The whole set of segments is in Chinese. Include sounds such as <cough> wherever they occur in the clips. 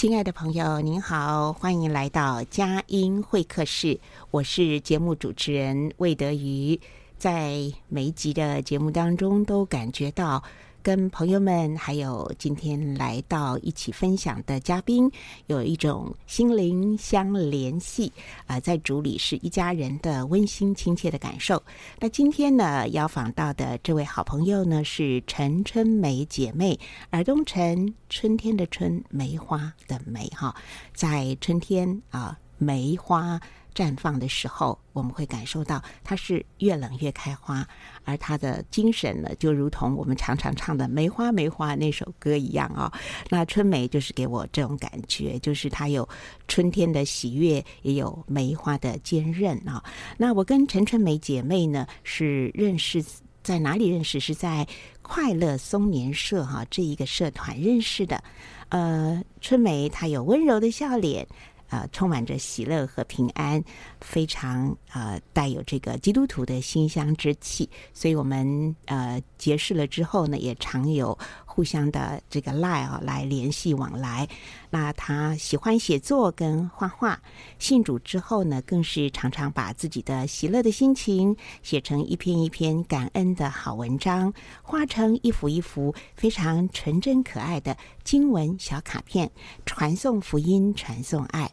亲爱的朋友，您好，欢迎来到佳音会客室。我是节目主持人魏德瑜，在每一集的节目当中，都感觉到跟朋友们，还有今天来到一起分享的嘉宾，有一种心灵相联系啊、在主里是一家人的温馨亲切的感受。那今天呢，要访到的这位好朋友呢，是陈春梅姐妹，耳东陈，春天的春，梅花的梅哈，在春天啊，梅花。绽放的时候，我们会感受到它是越冷越开花，而它的精神呢，就如同我们常常唱的《梅花梅花》那首歌一样啊、哦。那春梅就是给我这种感觉，就是它有春天的喜悦，也有梅花的坚韧啊、哦。那我跟陈春梅姐妹呢，是认识在哪里认识？是在快乐松年社哈、这一个社团认识的。呃，春梅她有温柔的笑脸。呃，充满着喜乐和平安，非常呃带有这个基督徒的馨香之气。所以，我们呃结识了之后呢，也常有互相的这个 line 啊来联系往来。那他喜欢写作跟画画，信主之后呢，更是常常把自己的喜乐的心情写成一篇一篇感恩的好文章，画成一幅一幅非常纯真可爱的经文小卡片，传送福音，传送爱。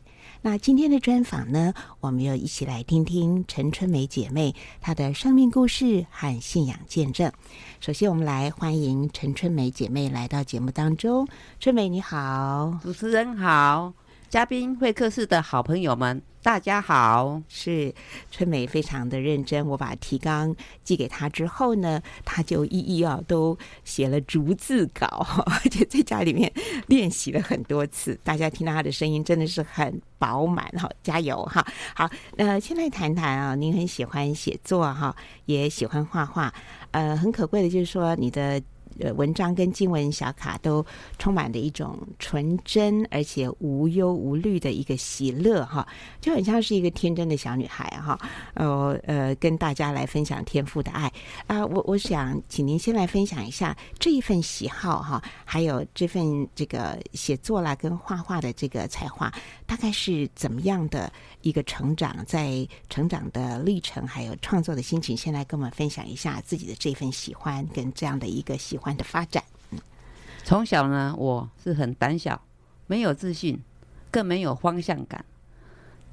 那今天的专访呢，我们要一起来听听陈春梅姐妹她的生命故事和信仰见证。首先，我们来欢迎陈春梅姐妹来到节目当中。春梅你好，主持人好，嘉宾会客室的好朋友们。大家好，是春梅非常的认真。我把提纲寄给她之后呢，她就一一啊都写了逐字稿，而且在家里面练习了很多次。大家听到她的声音真的是很饱满哈，加油哈！好，那先来谈谈啊，您很喜欢写作哈，也喜欢画画，呃，很可贵的就是说你的。呃，文章跟经文小卡都充满着一种纯真而且无忧无虑的一个喜乐哈，就很像是一个天真的小女孩哈。呃呃，跟大家来分享天赋的爱啊，我我想请您先来分享一下这一份喜好哈，还有这份这个写作啦跟画画的这个才华，大概是怎么样的一个成长，在成长的历程还有创作的心情，先来跟我们分享一下自己的这份喜欢跟这样的一个喜欢。的发展，从小呢，我是很胆小，没有自信，更没有方向感。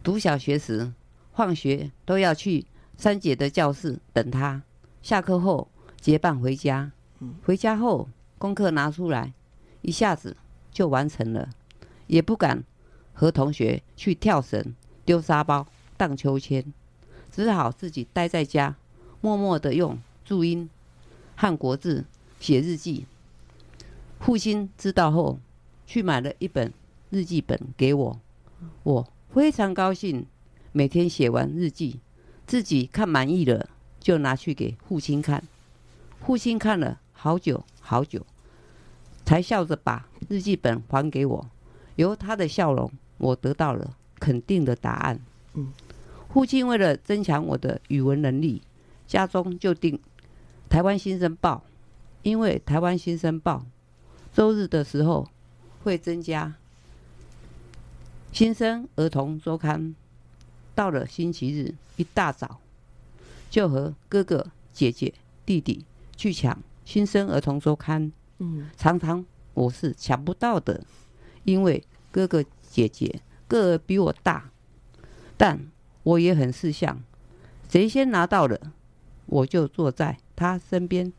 读小学时，放学都要去三姐的教室等她，下课后结伴回家。回家后功课拿出来，一下子就完成了，也不敢和同学去跳绳、丢沙包、荡秋千，只好自己待在家，默默的用注音和国字。写日记，父亲知道后，去买了一本日记本给我。我非常高兴，每天写完日记，自己看满意了，就拿去给父亲看。父亲看了好久好久，才笑着把日记本还给我。由他的笑容，我得到了肯定的答案。嗯，父亲为了增强我的语文能力，家中就订《台湾新生报》。因为台湾新生报周日的时候会增加新生儿童周刊，到了星期日一大早就和哥哥姐姐弟弟去抢新生儿童周刊。嗯，常常我是抢不到的，因为哥哥姐姐个儿比我大，但我也很识相，谁先拿到了，我就坐在他身边，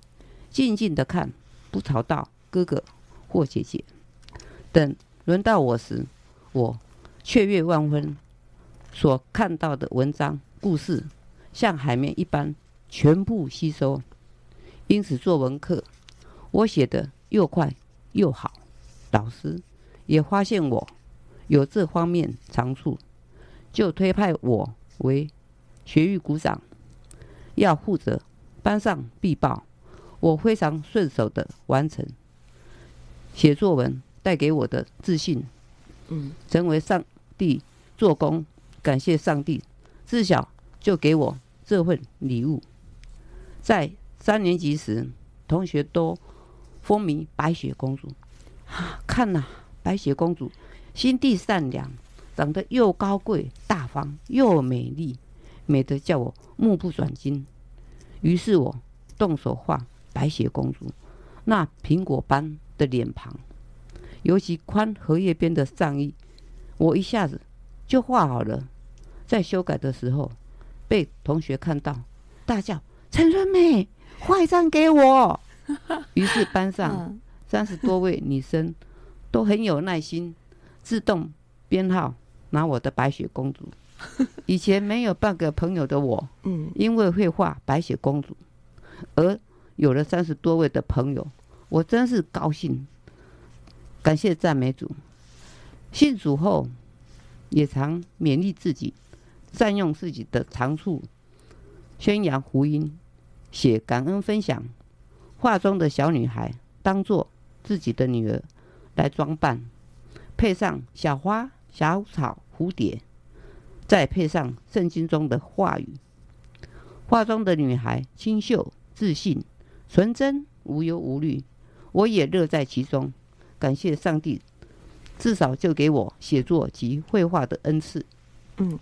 静静的看，不吵到哥哥或姐姐。等轮到我时，我雀跃万分，所看到的文章故事，像海绵一般全部吸收。因此作文课，我写得又快又好，老师也发现我有这方面长处，就推派我为学艺股长，要负责班上必报。我非常顺手的完成写作文带给我的自信，嗯，成为上帝做工，感谢上帝，自小就给我这份礼物。在三年级时，同学都风靡白雪公主，啊，<sighs> 看呐，白雪公主心地善良，长得又高贵大方又美丽，美得叫我目不转睛。于是我动手画。白雪公主那苹果般的脸庞，尤其宽荷叶边的上衣，我一下子就画好了。在修改的时候，被同学看到，大叫：“陈春美，画一张给我！” <laughs> 于是班上三十多位女生都很有耐心，自动编号拿我的白雪公主。<laughs> 以前没有半个朋友的我，因为会画白雪公主，而有了三十多位的朋友，我真是高兴。感谢赞美主。信主后，也常勉励自己，善用自己的长处，宣扬福音，写感恩分享。画中的小女孩当做自己的女儿来装扮，配上小花、小草、蝴蝶，再配上圣经中的话语。画中的女孩清秀自信。纯真无忧无虑，我也乐在其中。感谢上帝，至少就给我写作及绘画的恩赐。嗯，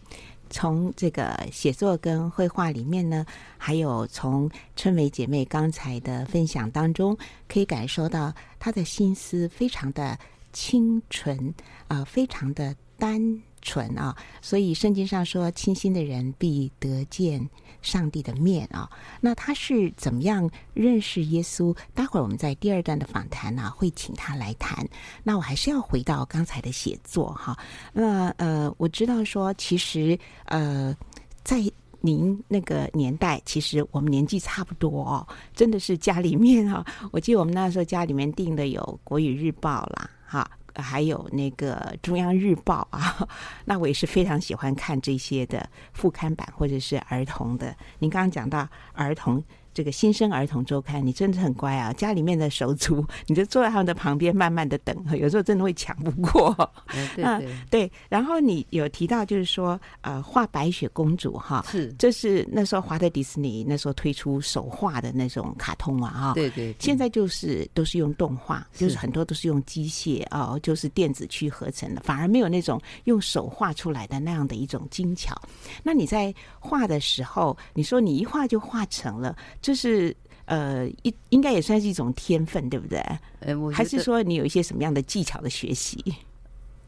从这个写作跟绘画里面呢，还有从春梅姐妹刚才的分享当中，可以感受到她的心思非常的清纯啊、非常的单纯啊。所以圣经上说：“清心的人必得见。”上帝的面啊，那他是怎么样认识耶稣？待会儿我们在第二段的访谈呢，会请他来谈。那我还是要回到刚才的写作哈。那呃，我知道说，其实呃，在您那个年代，其实我们年纪差不多哦，真的是家里面哈。我记得我们那时候家里面订的有《国语日报》啦，哈。还有那个中央日报啊，<laughs> 那我也是非常喜欢看这些的副刊版或者是儿童的。您刚刚讲到儿童。这个新生儿童周刊，你真的很乖啊！家里面的手足，你就坐在他们的旁边，慢慢的等。有时候真的会抢不过。嗯、对对，对。然后你有提到，就是说，呃，画白雪公主哈，是，这是那时候华特迪士尼那时候推出手画的那种卡通啊，哈。对对。现在就是都是用动画，就是很多都是用机械哦，就是电子去合成的，反而没有那种用手画出来的那样的一种精巧。那你在画的时候，你说你一画就画成了。就是呃，一应该也算是一种天分，对不对？呃，我还是说你有一些什么样的技巧的学习？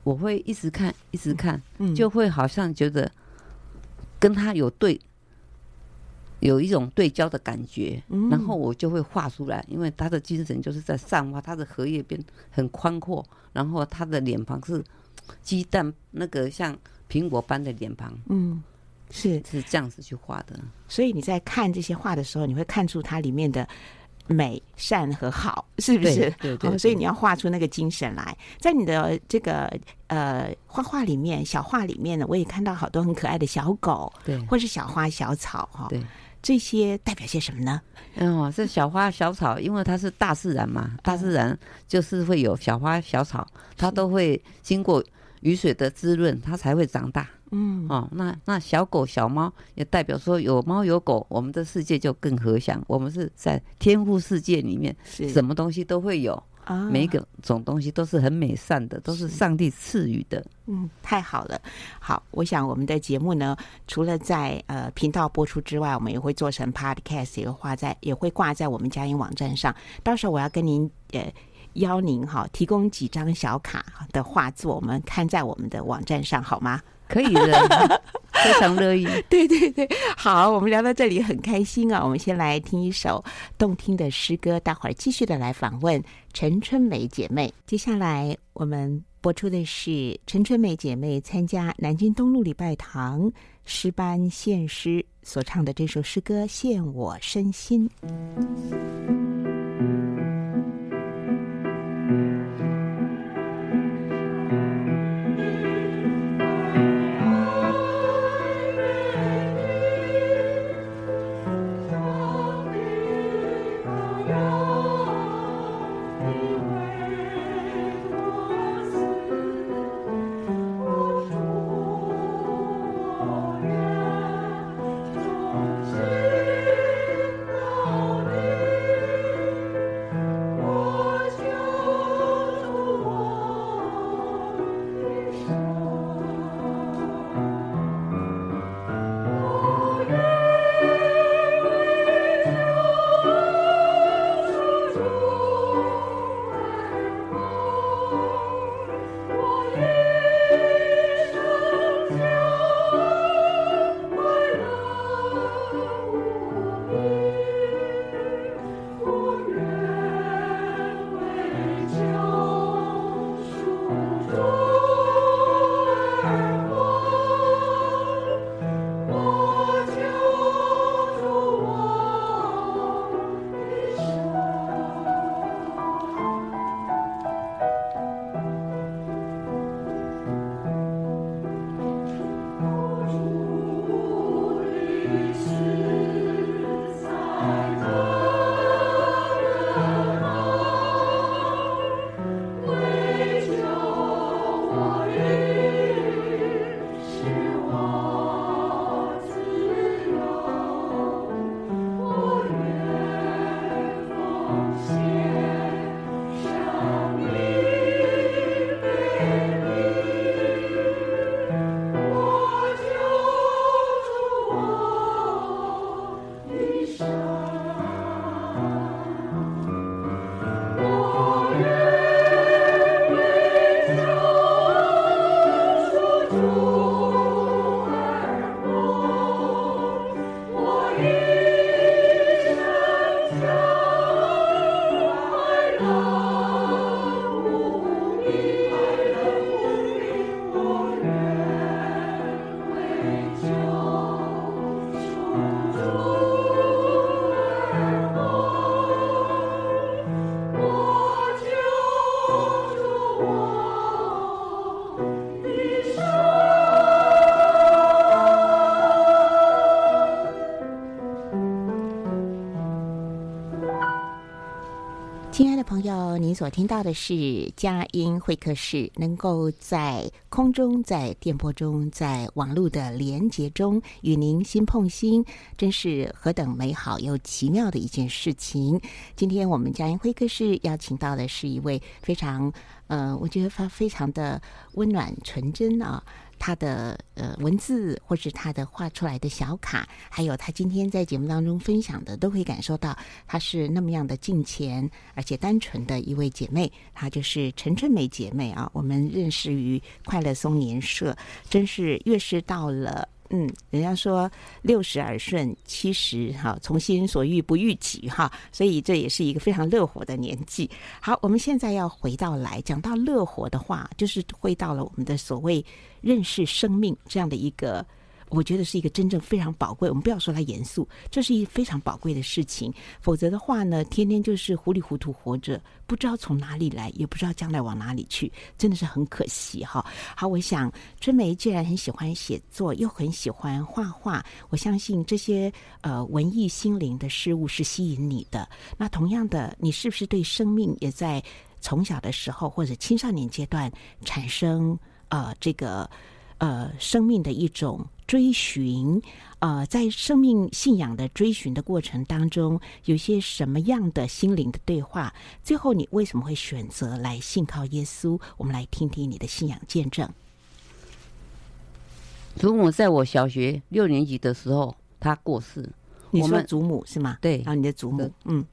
我会一直看，一直看，嗯，就会好像觉得跟他有对，有一种对焦的感觉，嗯，然后我就会画出来。因为他的精神就是在散发，他的荷叶边很宽阔，然后他的脸庞是鸡蛋那个像苹果般的脸庞，嗯。是是这样子去画的，所以你在看这些画的时候，你会看出它里面的美、善和好，是不是？对对，对、哦。所以你要画出那个精神来。在你的这个呃画画里面，小画里面呢，我也看到好多很可爱的小狗，对，或是小花小草哈。对，这些代表些什么呢？嗯，这小花小草，因为它是大自然嘛，大自然就是会有小花小草，它都会经过雨水的滋润，它才会长大。嗯，哦，那那小狗小猫也代表说有猫有狗，我们的世界就更和祥。我们是在天赋世界里面，什么东西都会有。啊，每一个种东西都是很美善的，都是上帝赐予的。嗯，太好了。好，我想我们的节目呢，除了在呃频道播出之外，我们也会做成 podcast，也会挂在也会挂在我们佳音网站上。到时候我要跟您呃邀您哈，提供几张小卡的画作，我们看在我们的网站上好吗？可以的，<laughs> 非常乐意。对对对，好，我们聊到这里很开心啊。我们先来听一首动听的诗歌，待会儿继续的来访问陈春梅姐妹。接下来我们播出的是陈春梅姐妹参加南京东路礼拜堂诗班献诗所唱的这首诗歌《献我身心》。now. 所听到的是佳音会客室，能够在空中、在电波中、在网络的连接中与您心碰心，真是何等美好又奇妙的一件事情。今天我们佳音会客室邀请到的是一位非常，呃，我觉得他非常的温暖纯真啊。他的呃文字，或是他的画出来的小卡，还有他今天在节目当中分享的，都可以感受到他是那么样的近前，而且单纯的一位姐妹。她就是陈春梅姐妹啊，我们认识于快乐松年社，真是越是到了。嗯，人家说六十而顺，七十哈，从心所欲不逾矩哈，所以这也是一个非常乐活的年纪。好，我们现在要回到来讲到乐活的话，就是回到了我们的所谓认识生命这样的一个。我觉得是一个真正非常宝贵。我们不要说它严肃，这是一非常宝贵的事情。否则的话呢，天天就是糊里糊涂活着，不知道从哪里来，也不知道将来往哪里去，真的是很可惜哈。好，我想春梅既然很喜欢写作，又很喜欢画画，我相信这些呃文艺心灵的事物是吸引你的。那同样的，你是不是对生命也在从小的时候或者青少年阶段产生？呃这个呃生命的一种追寻。呃，在生命信仰的追寻的过程当中，有些什么样的心灵的对话？最后，你为什么会选择来信靠耶稣？我们来听听你的信仰见证。祖母在我小学六年级的时候，她过世。你说祖母是吗？对，然后你的祖母，嗯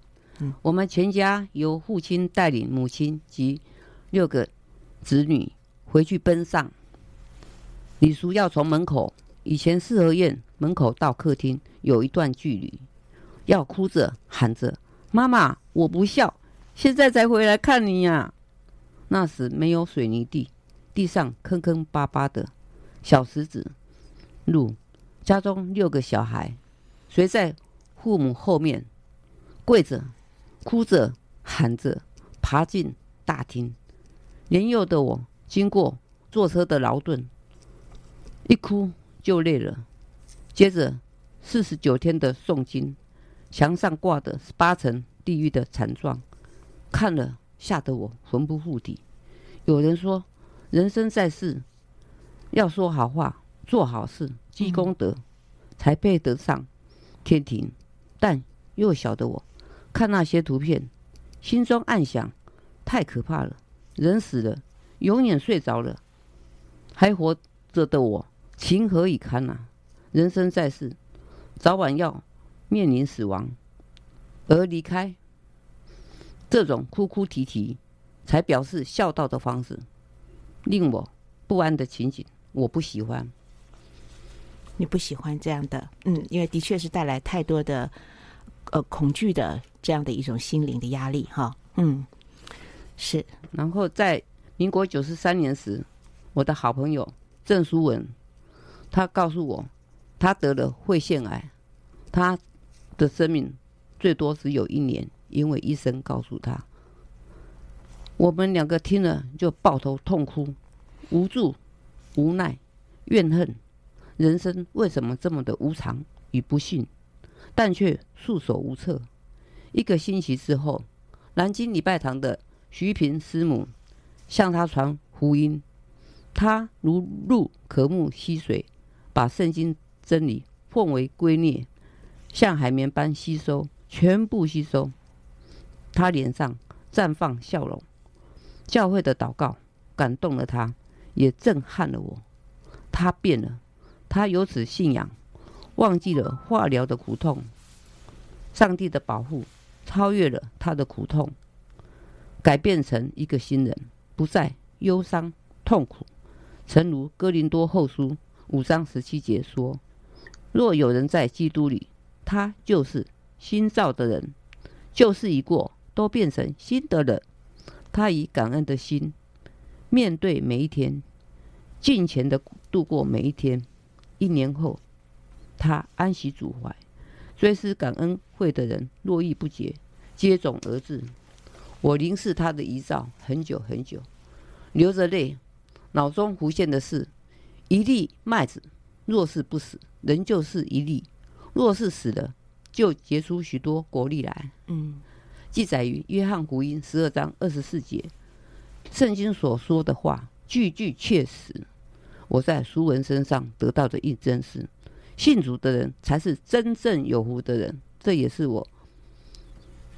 嗯，我们全家由父亲带领母亲及六个子女回去奔丧。李叔要从门口，以前四合院门口到客厅有一段距离，要哭着喊着：“妈妈，我不孝，现在才回来看你呀、”那时没有水泥地，地上坑坑巴巴的。小石子路，家中六个小孩，随在父母后面，跪着、哭着、喊着，爬进大厅。年幼的我经过坐车的劳顿，一哭就累了。接着四十九天的诵经，墙上挂的是八层地狱的惨状，看了吓得我魂不附体。有人说，人生在世。要说好话，做好事，积功德，才配得上天庭。但幼小的我，看那些图片，心中暗想：太可怕了！人死了，永远睡着了，还活着的我，情何以堪啊！人生在世，早晚要面临死亡，而离开，这种哭哭啼啼，才表示孝道的方式，令我不安的情景。我不喜欢，你不喜欢这样的，嗯，因为的确是带来太多的呃恐惧的这样的一种心灵的压力，哈，嗯，是。然后在民国九十三年时，我的好朋友郑书文，他告诉我，他得了肺腺癌，他的生命最多只有一年，因为医生告诉他。我们两个听了就抱头痛哭，无助。无奈、怨恨，人生为什么这么的无常与不幸，但却束手无策。一个星期之后，南京礼拜堂的徐平师母向他传福音，他如入渴木溪水，把圣经真理奉为圭臬，像海绵般吸收，全部吸收。他脸上绽放笑容，教会的祷告感动了他。也震撼了我，他变了，他由此信仰，忘记了化疗的苦痛，上帝的保护超越了他的苦痛，改变成一个新人，不再忧伤痛苦。诚如哥林多后书五章十七节说：“若有人在基督里，他就是新造的人，旧事已过，都变成新的人。”他以感恩的心。面对每一天，尽情的度过每一天。一年后，他安息主怀，追思感恩会的人络绎不绝，接踵而至。我凝视他的遗照很久很久，流着泪，脑中浮现的是：一粒麦子，若是不死，仍旧是一粒；若是死了，就结出许多果粒来。嗯，记载于约翰福音十二章二十四节。圣经所说的话句句确实。我在书文身上得到的印证是：信主的人才是真正有福的人。这也是我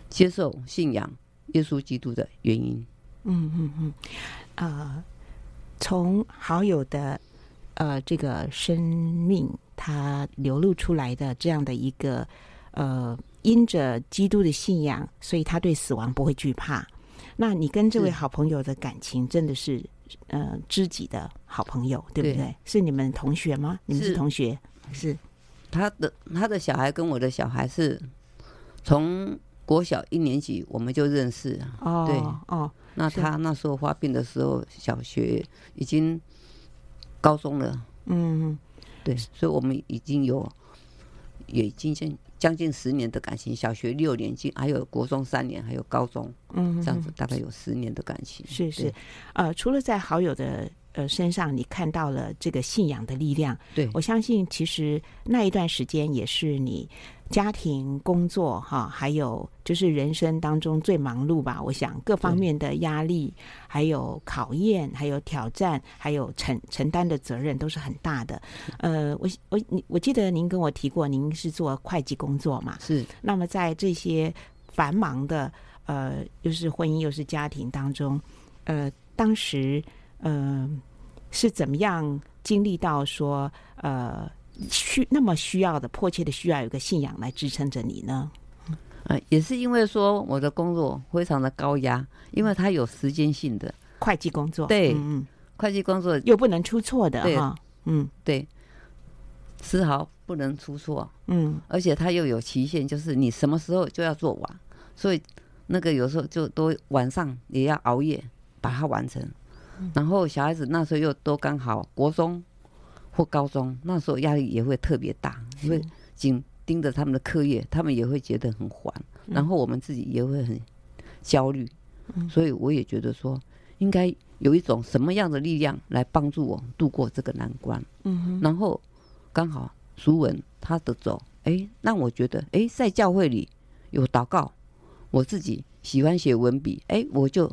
接受信仰耶稣基督的原因。嗯嗯嗯。啊、呃，从好友的呃这个生命，他流露出来的这样的一个呃，因着基督的信仰，所以他对死亡不会惧怕。那你跟这位好朋友的感情真的是，呃，知己的好朋友，对不对？对，是你们同学吗？你们是同学？是，是他的他的小孩跟我的小孩是从国小一年级我们就认识哦，对哦，那他那时候发病的时候，小学已经高中了。嗯，对，所以我们已经有也已经。将近十年的感情，小学六年级，还有国中三年，还有高中，嗯，这样子大概有十年的感情。是是，呃，除了在好友的呃身上，你看到了这个信仰的力量。对，我相信，其实那一段时间也是你家庭、工作哈，还有就是人生当中最忙碌吧。我想各方面的压力，还有考验，还有挑战，还有承承担的责任都是很大的。呃，我我你我记得您跟我提过，您是做会计工作嘛？是。那么在这些繁忙的呃，又是婚姻又是家庭当中，呃，当时呃是怎么样经历到说呃？需那么需要的迫切的需要有个信仰来支撑着你呢？呃，也是因为说我的工作非常的高压，因为它有时间性的。会计工作，对，嗯，会计工作。又不能出错的哈，嗯，对，丝毫不能出错，嗯，而且它又有期限，就是你什么时候就要做完，所以那个有时候就都晚上也要熬夜把它完成，然后小孩子那时候又都刚好国中。或高中那时候压力也会特别大，因为紧盯着他们的课业，他们也会觉得很烦，然后我们自己也会很焦虑，所以我也觉得说，应该有一种什么样的力量来帮助我度过这个难关。嗯，然后刚好淑文他的走，哎，让我觉得，哎，在教会里有祷告，我自己喜欢写文笔，哎，我就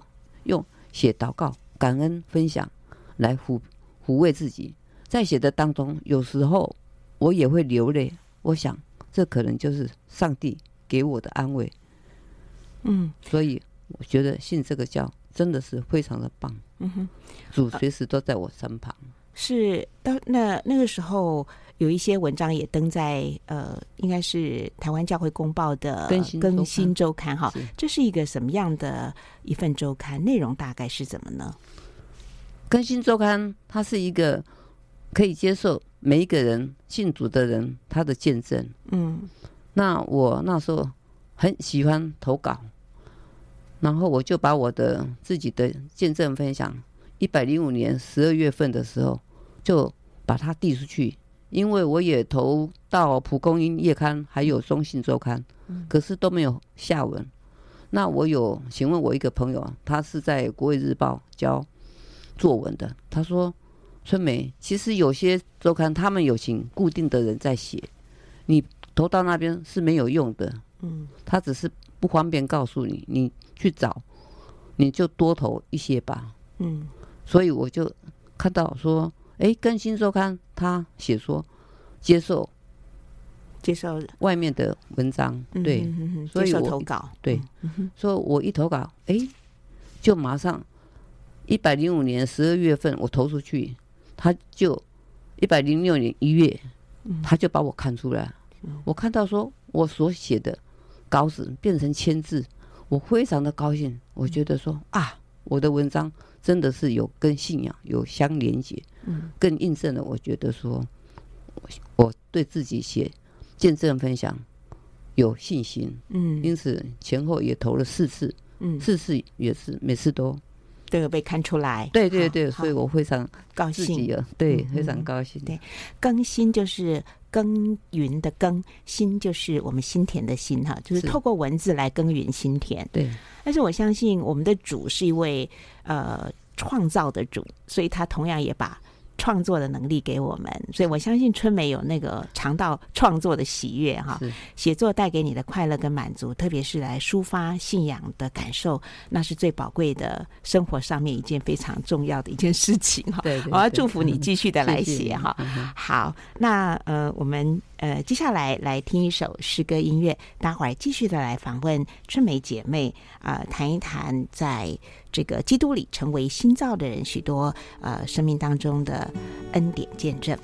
用写祷告、感恩、分享来抚抚慰自己。在写的当中，有时候我也会流泪。我想，这可能就是上帝给我的安慰。嗯，所以我觉得信这个教真的是非常的棒。嗯哼，主随时都在我身旁。是到那那个时候，有一些文章也登在呃，应该是台湾教会公报的更新周刊哈。这是一个什么样的一份周刊？内容大概是怎么呢？更新周刊它是一个。可以接受每一个人信主的人他的见证。嗯，那我那时候很喜欢投稿，然后我就把我的自己的见证分享，一百零五年十二月份的时候就把它递出去，因为我也投到蒲公英月刊还有中信周刊，可是都没有下文。那我有请问我一个朋友啊，他是在国卫日报教作文的，他说。春梅，其实有些周刊他们有请固定的人在写，你投到那边是没有用的。嗯，他只是不方便告诉你，你去找，你就多投一些吧。嗯，所以我就看到说，哎，更新周刊他写说接受接受外面的文章，对，所以我投稿，对，嗯、所以我一投稿，哎，就马上一百零五年十二月份我投出去。他就一百零六年一月，他就把我看出来。我看到说我所写的稿子变成签字，我非常的高兴。我觉得说啊，我的文章真的是有跟信仰有相连接，嗯。更印证了我觉得说，我对自己写见证分享有信心。嗯，因此前后也投了四次，嗯，四次也是每次都。都有被看出来，对对对，所以我非常高兴，对，非常高兴。对，更新就是耕耘的耕，心就是我们心田的心哈，就是透过文字来耕耘心田。对，但是我相信我们的主是一位呃创造的主，所以他同样也把。创作的能力给我们，所以我相信春梅有那个尝到创作的喜悦哈。写作带给你的快乐跟满足，特别是来抒发信仰的感受，那是最宝贵的生活上面一件非常重要的一件事情哈。对，对，<laughs> 我要祝福你继续的来 <laughs> 写哈。好，那呃，我们呃接下来来听一首诗歌音乐，待会儿继续的来访问春梅姐妹啊，呃，谈一谈在。这个基督里成为新造的人，许多呃生命当中的恩典见证。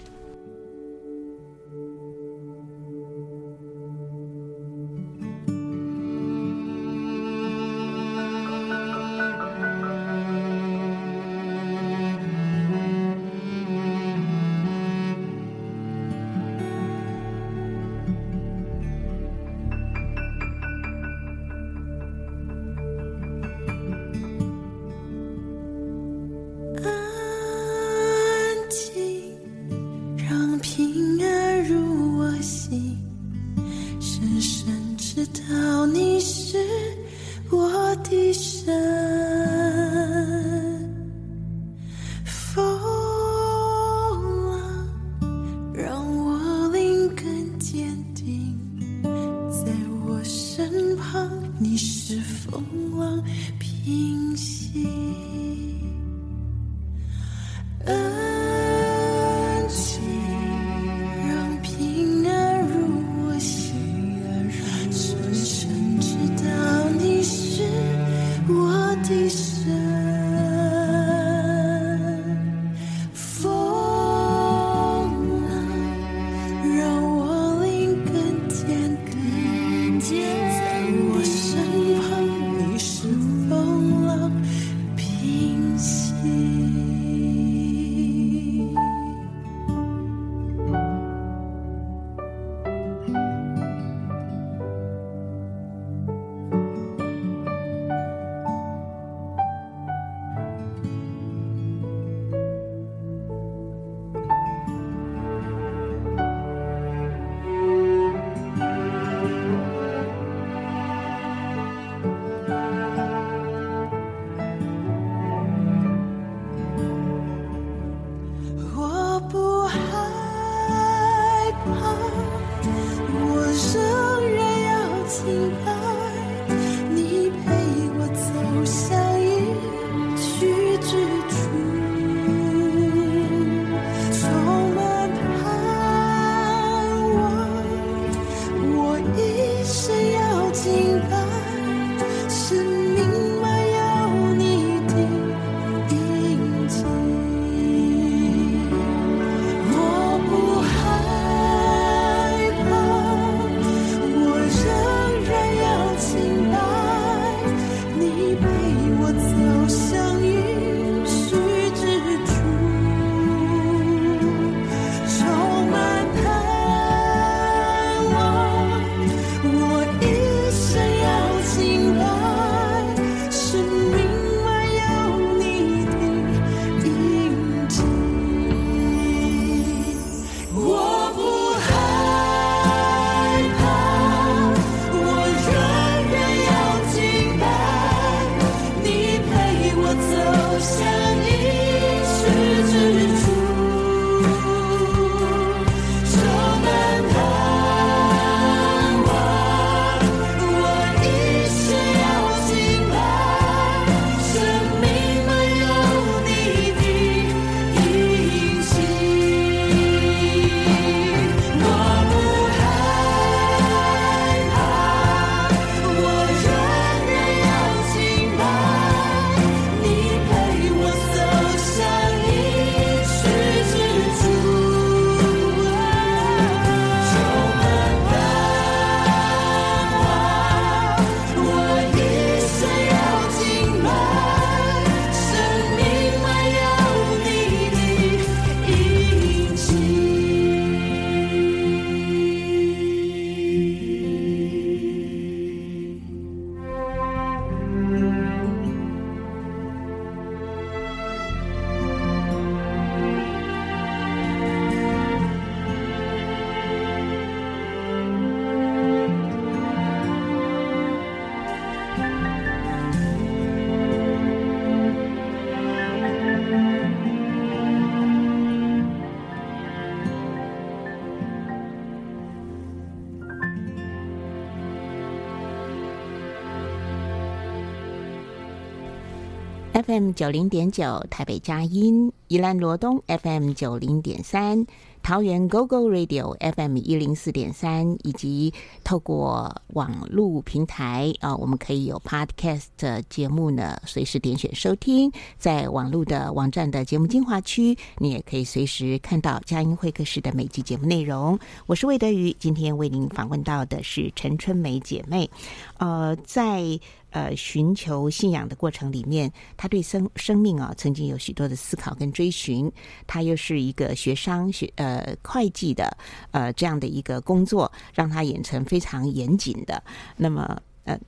FM 九零点九台北佳音，宜兰罗东 FM 九零点三，桃园 GoGo Radio FM 一零四点三，以及透过网络平台啊，我们可以有 Podcast 节目呢，随时点选收听。在网络的网站的节目精华区，你也可以随时看到佳音会客室的每集节目内容。我是魏德瑜，今天为您访问到的是陈春梅姐妹。呃，在呃，寻求信仰的过程里面，他对生生命啊，曾经有许多的思考跟追寻。他又是一个学商学呃会计的呃这样的一个工作，让他演成非常严谨的。那么呃。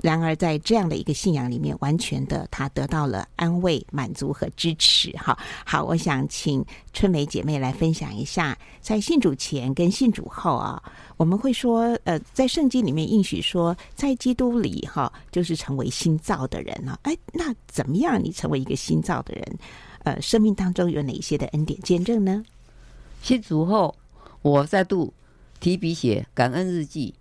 然而，在这样的一个信仰里面，完全的他得到了安慰、满足和支持。哈，好，我想请春梅姐妹来分享一下，在信主前跟信主后啊，我们会说，呃，在圣经里面应许说，在基督里哈，就是成为新造的人了。哎，那怎么样？你成为一个新造的人，呃，生命当中有哪些的恩典见证呢？信主后，我再度提笔写感恩日记。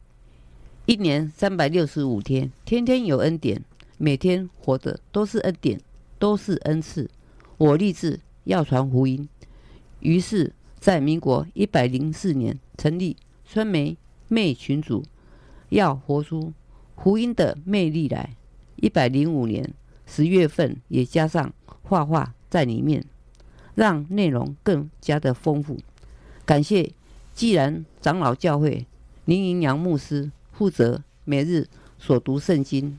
一年三百六十五天，天天有恩典，每天活的都是恩典，都是恩赐。我立志要传福音，于是，在民国一百零四年成立春梅妹群组，要活出福音的魅力来。一百零五年十月份也加上画画在里面，让内容更加的丰富。感谢既然长老教会林营阳牧师负责每日所读圣经，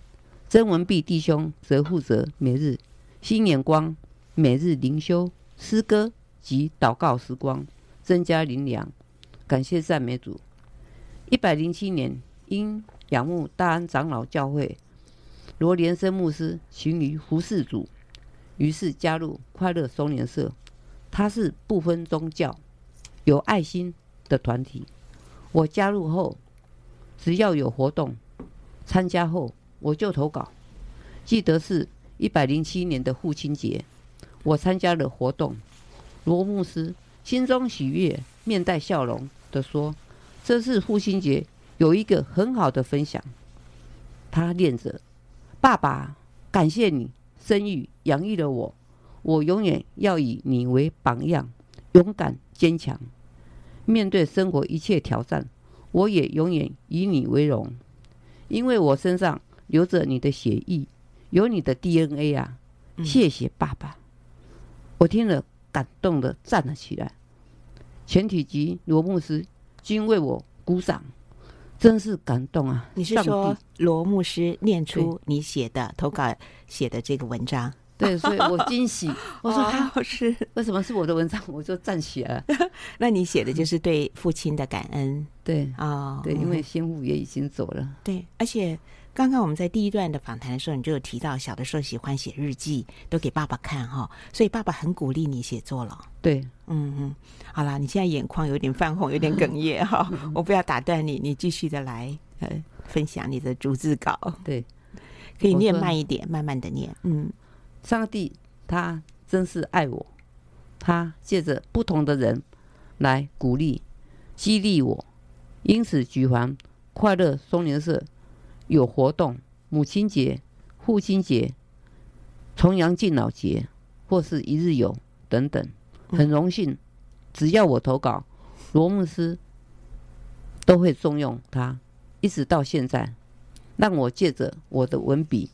曾文弼弟兄则负责每日新眼光、每日灵修诗歌及祷告时光，增加灵粮。感谢赞美主。一百零七年，因仰慕大安长老教会罗连生牧师行于服侍主，于是加入快乐松年社。他是不分宗教、有爱心的团体。我加入后，只要有活动，参加后我就投稿。记得是一百零七年的父亲节，我参加了活动。罗牧师心中喜悦，面带笑容地说：“这次父亲节有一个很好的分享。”他念着：“爸爸，感谢你生育养育了我，我永远要以你为榜样，勇敢坚强，面对生活一切挑战。”我也永远以你为荣，因为我身上流着你的血液，有你的 DNA 啊！谢谢爸爸。嗯、我听了，感动的站了起来。全体及罗牧师均为我鼓掌，真是感动啊！你是说罗牧师念出你写的投稿写的这个文章？<laughs> 对，所以我惊喜。<laughs> 我说他好是为什么是我的文章？我就站起来了。<laughs> 那你写的就是对父亲的感恩，对啊，哦、对，因为先父也已经走了。对，而且刚刚我们在第一段的访谈的时候，你就有提到小的时候喜欢写日记，都给爸爸看哈，所以爸爸很鼓励你写作了。对，嗯嗯，好啦，你现在眼眶有点泛红，有点哽咽哈，我不要打断你，你继续的来呃分享你的逐字稿。对，可以念慢一点，慢慢的念，嗯。上帝他真是爱我，他借着不同的人来鼓励、激励我，因此举凡快乐松年社有活动，母亲节、父亲节、重阳敬老节或是一日游等等，很荣幸，只要我投稿，罗牧师都会重用他，一直到现在，让我借着我的文笔。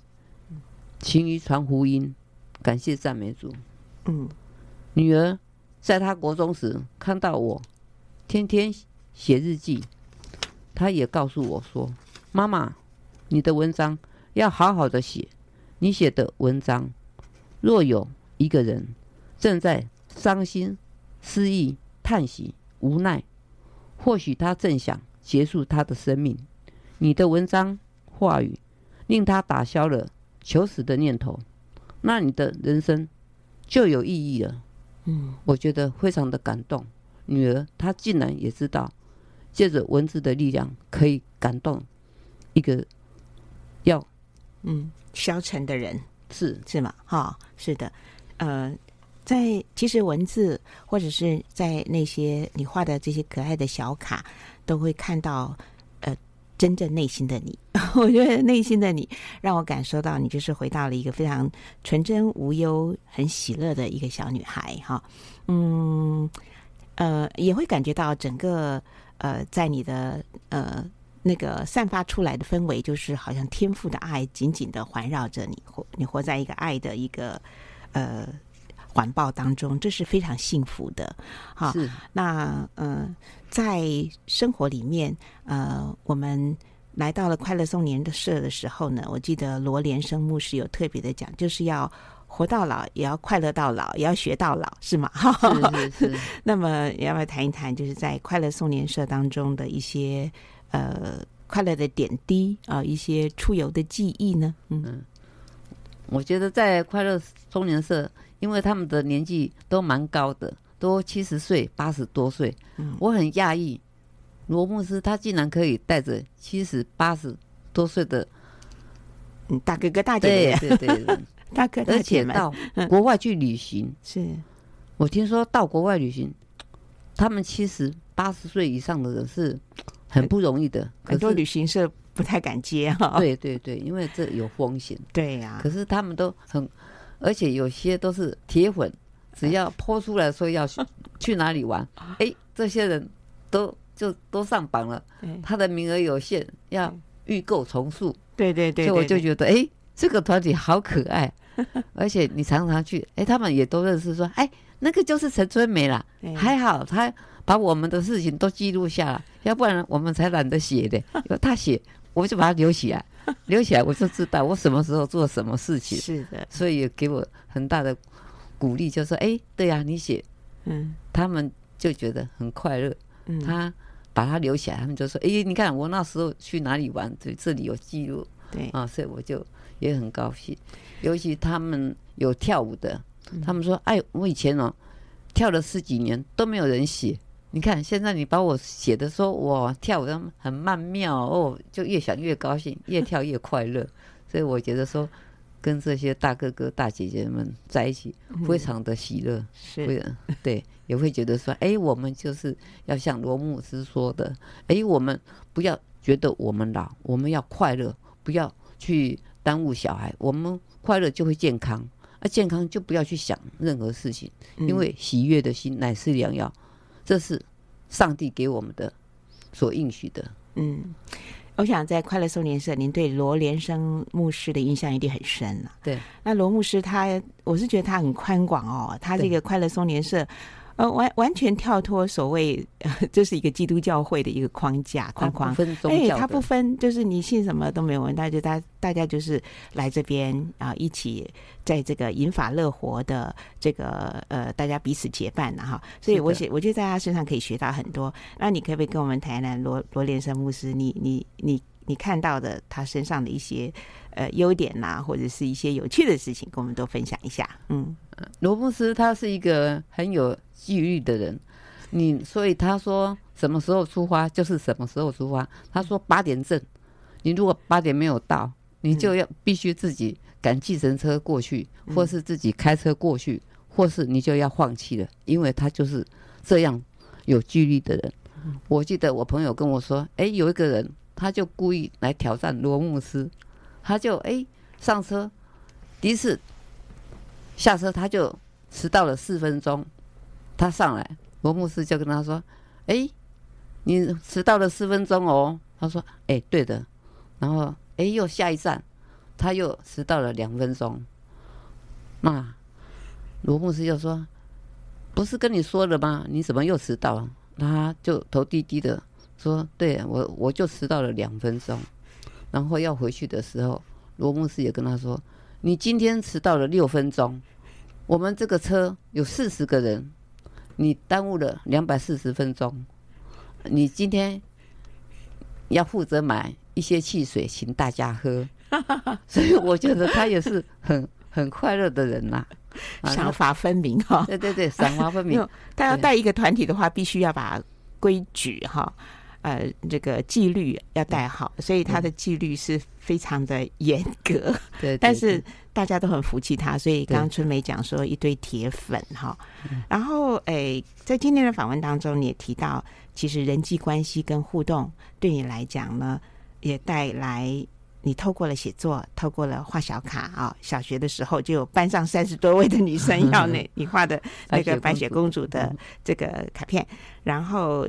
勤于传福音，感谢赞美主。嗯，女儿在她国中时看到我天天写日记，她也告诉我说：“妈妈，你的文章要好好的写。你写的文章，若有一个人正在伤心、失意、叹息、无奈，或许他正想结束他的生命，你的文章话语令他打消了。”求死的念头，那你的人生就有意义了。嗯，我觉得非常的感动。女儿她竟然也知道，借着文字的力量可以感动一个要嗯消沉的人，是是吗？哈、哦，是的。呃，在其实文字或者是在那些你画的这些可爱的小卡，都会看到。真正内心的你，<laughs> 我觉得内心的你让我感受到你就是回到了一个非常纯真无忧、很喜乐的一个小女孩哈。嗯，呃，也会感觉到整个呃，在你的呃那个散发出来的氛围，就是好像天赋的爱紧紧的环绕着你，活你活在一个爱的一个呃。环抱当中，这是非常幸福的，哈。是。那呃，在生活里面，呃，我们来到了快乐松年的社的时候呢，我记得罗连生牧师有特别的讲，就是要活到老，也要快乐到老，也要学到老，是吗？是是是。<laughs> 那么，要不要谈一谈，就是在快乐松年社当中的一些呃快乐的点滴啊、呃，一些出游的记忆呢？嗯，嗯我觉得在快乐松年社。因为他们的年纪都蛮高的，都七十岁、八十多岁。嗯，我很讶异，罗牧师他竟然可以带着七十八十多岁的大哥哥大姐姐，对对对，<laughs> 大哥大姐，而且到国外去旅行。是，我听说到国外旅行，他们七十八十岁以上的人是很不容易的。很多旅行社不太敢接哈。对对对，因为这有风险。对呀、啊。可是他们都很，而且有些都是铁粉，只要泼出来说要去 <laughs> 去哪里玩，哎，这些人都就都上榜了。他的名额有限，要预购从速。对对对。所以我就觉得，哎，这个团体好可爱，<laughs> 而且你常常去，哎，他们也都认识，说，哎，那个就是陈春梅啦，还好他。把我们的事情都记录下来，要不然我们才懒得写的。有他写，我就把它留起来，<laughs> 留起来我就知道我什么时候做什么事情。是的，所以也给我很大的鼓励，就说：“哎，对呀，你写，嗯，他们就觉得很快乐。嗯，他把它留起来，他们就说：‘哎，你看我那时候去哪里玩，对，这里有记录。’对啊，所以我就也很高兴。尤其他们有跳舞的，他们说：‘哎，我以前哦，跳了十几年都没有人写。’你看，现在你把我写的说我跳舞的很曼妙哦，就越想越高兴，越跳越快乐。<laughs> 所以我觉得说，跟这些大哥哥大姐姐们在一起，非常的喜乐。是、嗯，对，也会觉得说，哎，我们就是要像罗牧师说的，哎，我们不要觉得我们老，我们要快乐，不要去耽误小孩。我们快乐就会健康，而健康就不要去想任何事情，因为喜悦的心乃是良药。这是上帝给我们的所应许的。嗯，我想在快乐颂年社，您对罗连生牧师的印象一定很深了。对，那罗牧师他，我是觉得他很宽广哦，他这个快乐颂年社。呃，完完全跳脱所谓，<laughs> 这是一个基督教会的一个框架框框。哎，他不分，就是你信什么都没有问题，就大大家就是来这边啊，一起在这个引法乐活的这个呃，大家彼此结伴的哈。所以我写，我觉得在他身上可以学到很多。那你可不可以跟我们谈谈罗罗连生牧师？你你你你看到的他身上的一些呃优点呐、啊，或者是一些有趣的事情，跟我们都分享一下。嗯，罗牧师他是一个很有。纪律的人，你所以他说什么时候出发就是什么时候出发。他说八点正，你如果八点没有到，你就要必须自己赶计程车过去，或是自己开车过去，或是你就要放弃了，因为他就是这样有纪律的人。我记得我朋友跟我说，哎，有一个人他就故意来挑战罗牧师，他就哎上车，第一次下车他就迟到了四分钟。他上来，罗牧师就跟他说：“哎，你迟到了四分钟哦。”他说：“哎，对的。”然后，哎，又下一站，他又迟到了两分钟。那罗牧师就说：“不是跟你说了吗？你怎么又迟到了？”他就头低低的说：“对，我我就迟到了两分钟。”然后要回去的时候，罗牧师也跟他说：“你今天迟到了六分钟。我们这个车有四十个人。”你耽误了两百四十分钟，你今天要负责买一些汽水请大家喝，<laughs> 所以我觉得他也是很很快乐的人呐、啊，赏罚分明哈。对对对，赏罚分明。<laughs> 他要带一个团体的话，必须要把规矩哈。呃，这个纪律要带好，所以他的纪律是非常的严格。对，但是大家都很服气他，所以刚刚春梅讲说一堆铁粉哈。然后，诶，在今天的访问当中，你也提到，其实人际关系跟互动对你来讲呢，也带来你透过了写作，透过了画小卡啊。小学的时候就有班上三十多位的女生要那你画的那个白雪公主的这个卡片，然后。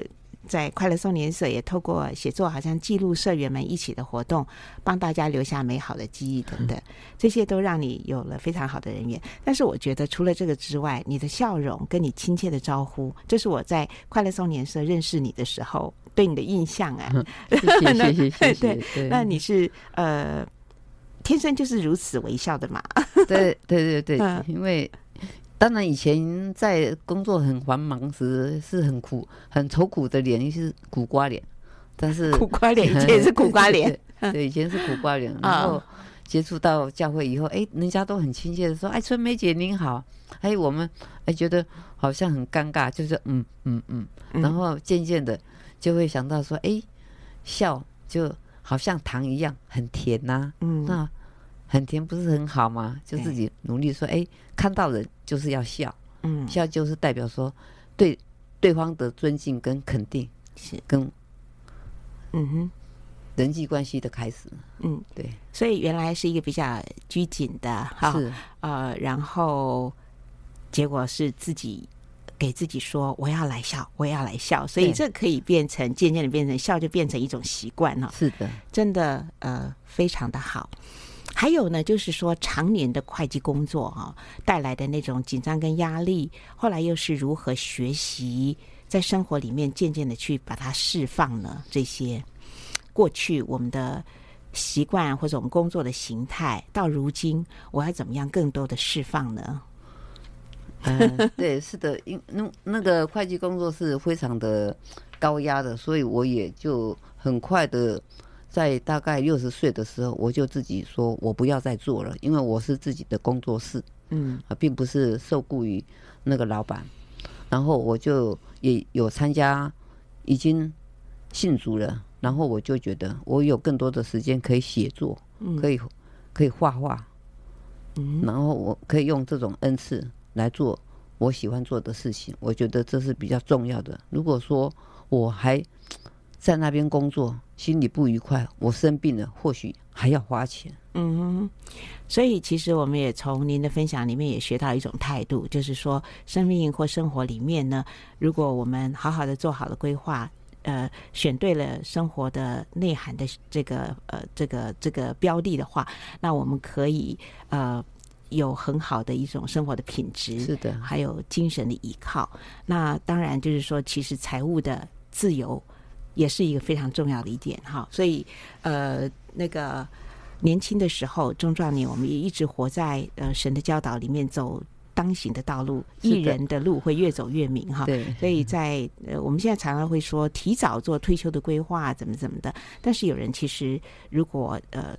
在快乐送年社也透过写作，好像记录社员们一起的活动，帮大家留下美好的记忆等等，这些都让你有了非常好的人缘。但是我觉得除了这个之外，你的笑容跟你亲切的招呼，这是我在快乐送年社认识你的时候对你的印象啊。谢谢谢谢谢谢。<laughs> 对，那你是呃天生就是如此微笑的嘛？<laughs> 对对对对，因为。当然，以前在工作很繁忙时是很苦、很愁苦的脸，就是苦瓜脸。但是 <laughs> 苦瓜脸以前也是苦瓜脸，<laughs> 对，以前是苦瓜脸。<laughs> 然后接触到教会以后，哎，人家都很亲切的说：“哎，春梅姐您好。”哎，我们哎觉得好像很尴尬，就是嗯嗯嗯。然后渐渐的就会想到说：“哎，笑就好像糖一样，很甜呐。”嗯，那。很甜不是很好吗？就自己努力说，哎、欸，看到人就是要笑，嗯，笑就是代表说对对方的尊敬跟肯定，是。跟，嗯哼，人际关系的开始。嗯，对，所以原来是一个比较拘谨的哈，是。呃，然后结果是自己给自己说我要来笑，我要来笑，所以这可以变成渐渐的变成笑，就变成一种习惯了。是的，真的呃非常的好。还有呢，就是说常年的会计工作哈、啊、带来的那种紧张跟压力，后来又是如何学习在生活里面渐渐的去把它释放呢？这些过去我们的习惯或者我们工作的形态，到如今我要怎么样更多的释放呢？嗯，<laughs> 对，是的，因那那个会计工作是非常的高压的，所以我也就很快的。在大概六十岁的时候，我就自己说，我不要再做了，因为我是自己的工作室，嗯，啊，并不是受雇于那个老板。然后我就也有参加，已经信主了。然后我就觉得，我有更多的时间可以写作，可以可以画画，嗯，然后我可以用这种恩赐来做我喜欢做的事情。我觉得这是比较重要的。如果说我还在那边工作，心里不愉快，我生病了，或许还要花钱。嗯，所以其实我们也从您的分享里面也学到一种态度，就是说，生命或生活里面呢，如果我们好好的做好了规划，呃，选对了生活的内涵的这个呃这个这个标的的话，那我们可以呃有很好的一种生活的品质，是的，还有精神的依靠。那当然就是说，其实财务的自由。也是一个非常重要的一点哈，所以呃，那个年轻的时候，中壮年，我们也一直活在呃神的教导里面，走当行的道路，一人的路会越走越明哈。对，所以在呃，我们现在常常会说提早做退休的规划，怎么怎么的。但是有人其实如果呃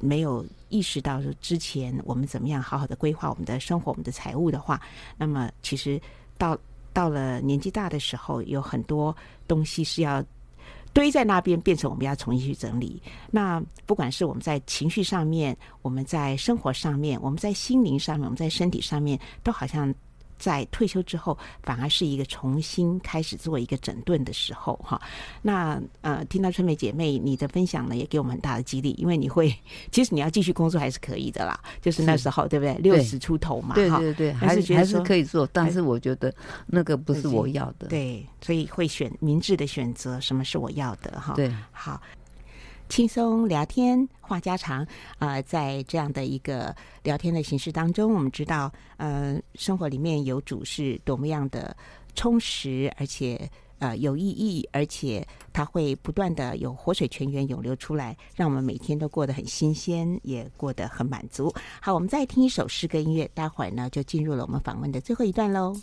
没有意识到说之前我们怎么样好好的规划我们的生活、我们的财务的话，那么其实到到了年纪大的时候，有很多东西是要。堆在那边，变成我们要重新去整理。那不管是我们在情绪上面，我们在生活上面，我们在心灵上面，我们在身体上面，都好像。在退休之后，反而是一个重新开始做一个整顿的时候，哈。那呃，听到春梅姐妹你的分享呢，也给我们很大的激励，因为你会，<laughs> 其实你要继续工作还是可以的啦，就是那时候对不对？六十出头嘛，对对对，还是还是可以做，但是我觉得那个不是我要的，对，所以会选明智的选择，什么是我要的，哈。对，好。轻松聊天，话家常啊、在这样的一个聊天的形式当中，我们知道，呃，生活里面有主是多么样的充实，而且呃有意义，而且它会不断的有活水泉源涌流出来，让我们每天都过得很新鲜，也过得很满足。好，我们再听一首诗歌音乐，待会儿呢就进入了我们访问的最后一段喽。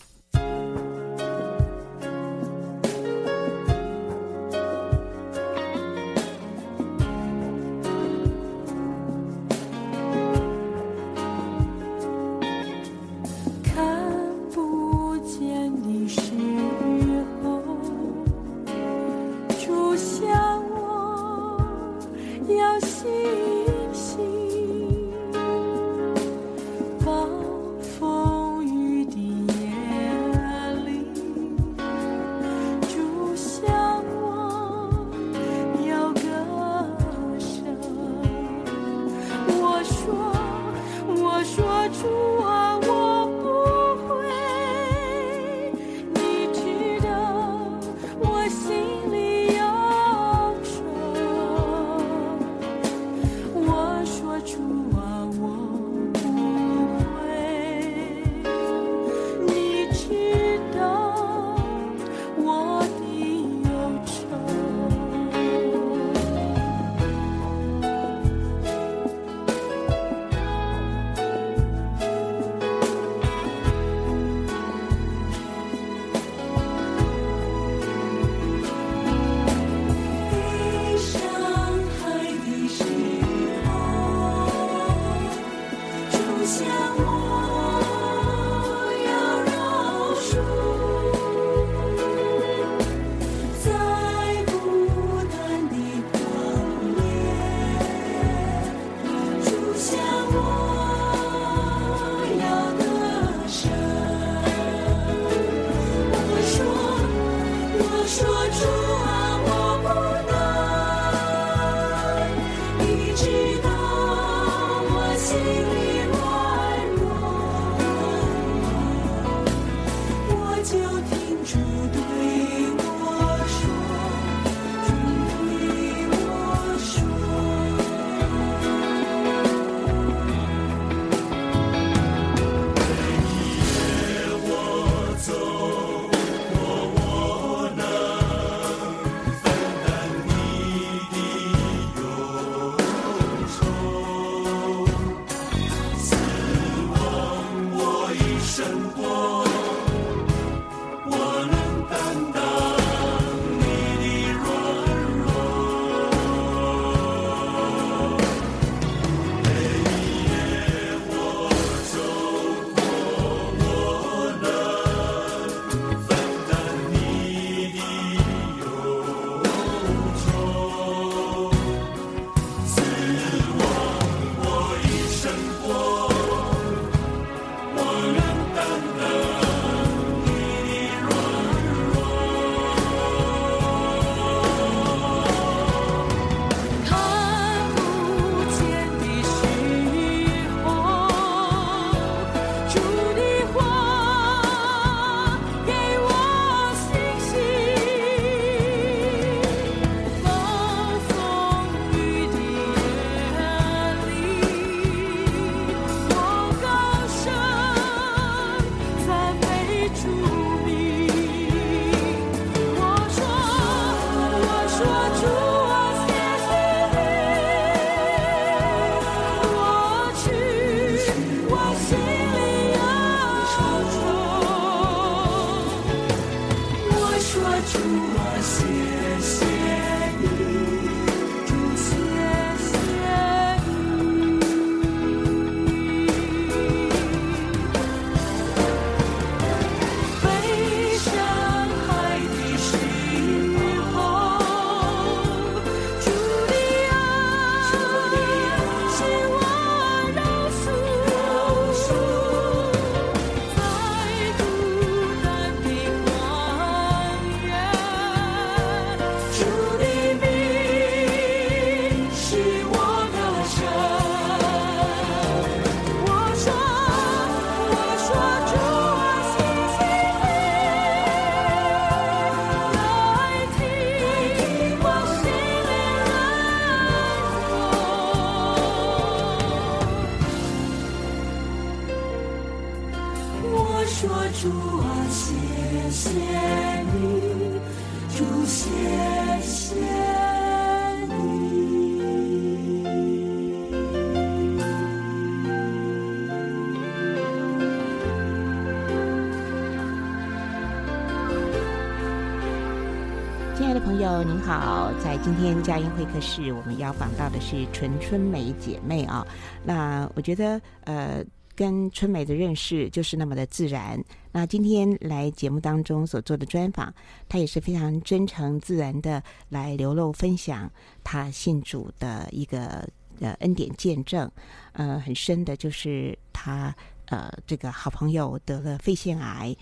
今天佳音会客室，我们要访到的是陈春梅姐妹啊。那我觉得，呃，跟春梅的认识就是那么的自然。那今天来节目当中所做的专访，她也是非常真诚自然的来流露分享她信主的一个呃恩典见证。呃，很深的就是她呃这个好朋友得了肺腺癌，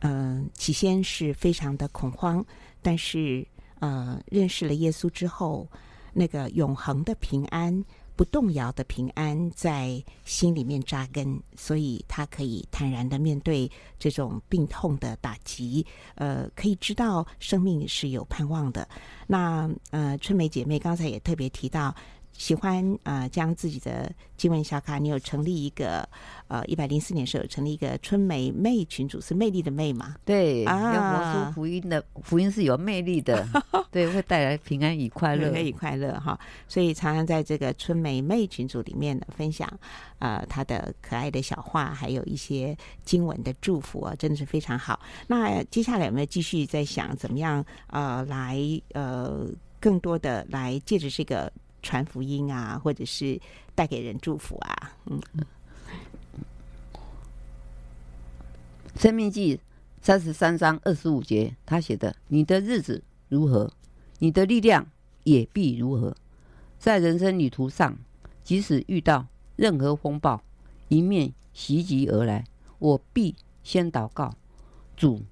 嗯、起先是非常的恐慌，但是。呃，认识了耶稣之后，那个永恒的平安、不动摇的平安在心里面扎根，所以他可以坦然的面对这种病痛的打击。呃，可以知道生命是有盼望的。那呃，春梅姐妹刚才也特别提到。喜欢呃将自己的经文小卡，你有成立一个呃一百零四年时候成立一个春梅妹群组，是魅力的魅嘛？对啊，活出福音的福音是有魅力的，<laughs> 对，会带来平安与快乐，平安与快乐哈。所以常常在这个春梅妹群组里面呢，分享呃他的可爱的小话，还有一些经文的祝福啊，真的是非常好。那接下来有没有继续在想怎么样呃来呃更多的来借着这个。传福音啊，或者是带给人祝福啊，嗯，《申命记》三十三章二十五节，他写的：“你的日子如何，你的力量也必如何。”在人生旅途上，即使遇到任何风暴迎面袭击而来，我必先祷告主，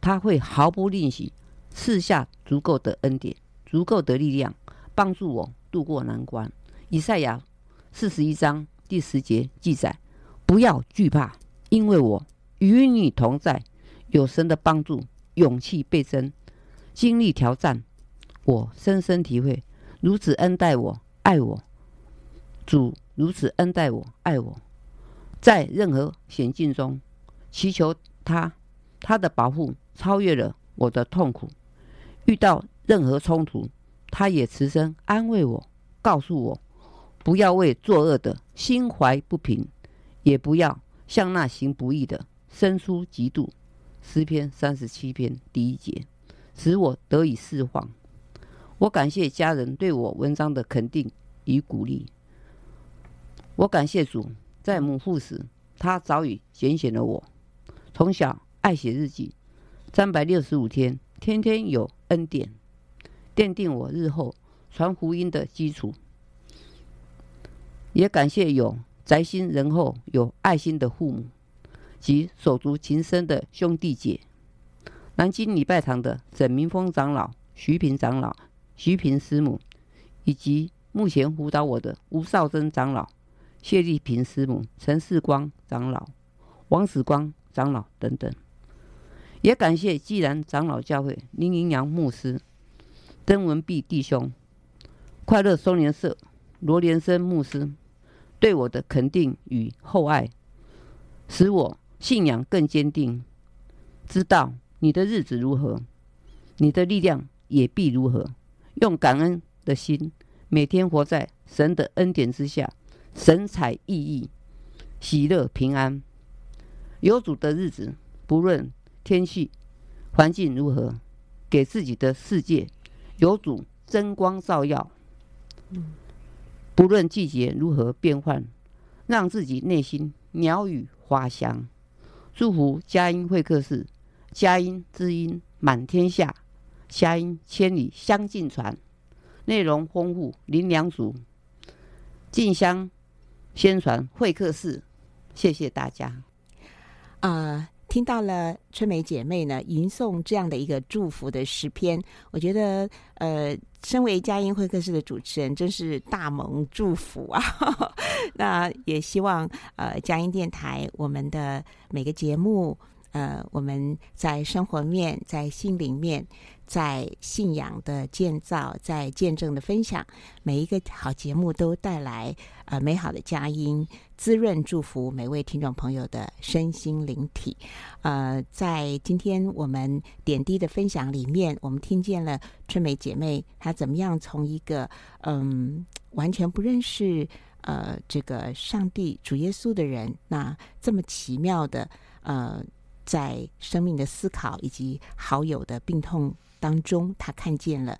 他会毫不吝惜赐下足够的恩典、足够的力量，帮助我。渡过难关。以赛亚四十一章第十节记载：不要惧怕，因为我与你同在。有神的帮助，勇气倍增，经历挑战，我深深体会，如此恩待我、爱我，主如此恩待我、爱我，在任何险境中，祈求他，他的保护超越了我的痛苦。遇到任何冲突，他也慈声安慰我，告诉我，不要为作恶的心怀不平，也不要向那行不义的生出嫉妒。诗篇三十七篇第一节，使我得以释放。我感谢家人对我文章的肯定与鼓励。我感谢主，在母腹时，他早已拣选了我。从小爱写日记，三百六十五天，天天有恩典，奠定我日后传福音的基础。也感谢有宅心仁厚、有爱心的父母。及手足情深的兄弟姐，南京礼拜堂的沈明峰长老、徐平长老、徐平师母，以及目前辅导我的吴少珍长老、谢丽萍师母、陈世光长老、王子光长老等等，也感谢济南长老教会林云阳牧师、曾文弼弟兄、快乐松联社罗连生牧师对我的肯定与厚爱，使我。信仰更坚定，知道你的日子如何，你的力量也必如何。用感恩的心，每天活在神的恩典之下，神采奕奕，喜乐平安。有主的日子，不论天气环境如何，给自己的世界有主真光照耀。嗯不论季节如何变换，让自己内心鸟语花香。祝福佳音会客室，佳音知音满天下，佳音千里相近传，内容丰富，灵粮足，进香宣传会客室，谢谢大家。啊、听到了春梅姐妹呢吟诵这样的一个祝福的诗篇，我觉得呃，身为佳音会客室的主持人，真是大蒙祝福啊。<laughs> 那也希望呃，佳音电台我们的每个节目，呃，我们在生活面、在心灵面、在信仰的建造、在见证的分享，每一个好节目都带来呃美好的佳音，滋润祝福每位听众朋友的身心灵体。呃，在今天我们点滴的分享里面，我们听见了春梅姐妹她怎么样从一个嗯完全不认识。呃，这个上帝主耶稣的人，那这么奇妙的，呃，在生命的思考以及好友的病痛当中，他看见了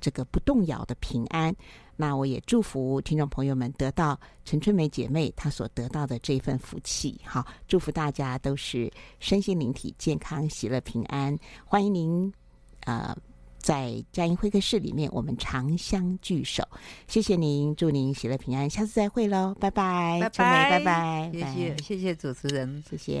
这个不动摇的平安。那我也祝福听众朋友们得到陈春梅姐妹她所得到的这份福气。好，祝福大家都是身心灵体健康、喜乐、平安。欢迎您，呃。在佳音会客室里面，我们长相聚首。谢谢您，祝您喜乐平安，下次再会喽，拜拜，拜拜，拜拜，谢谢，谢谢主持人，谢谢。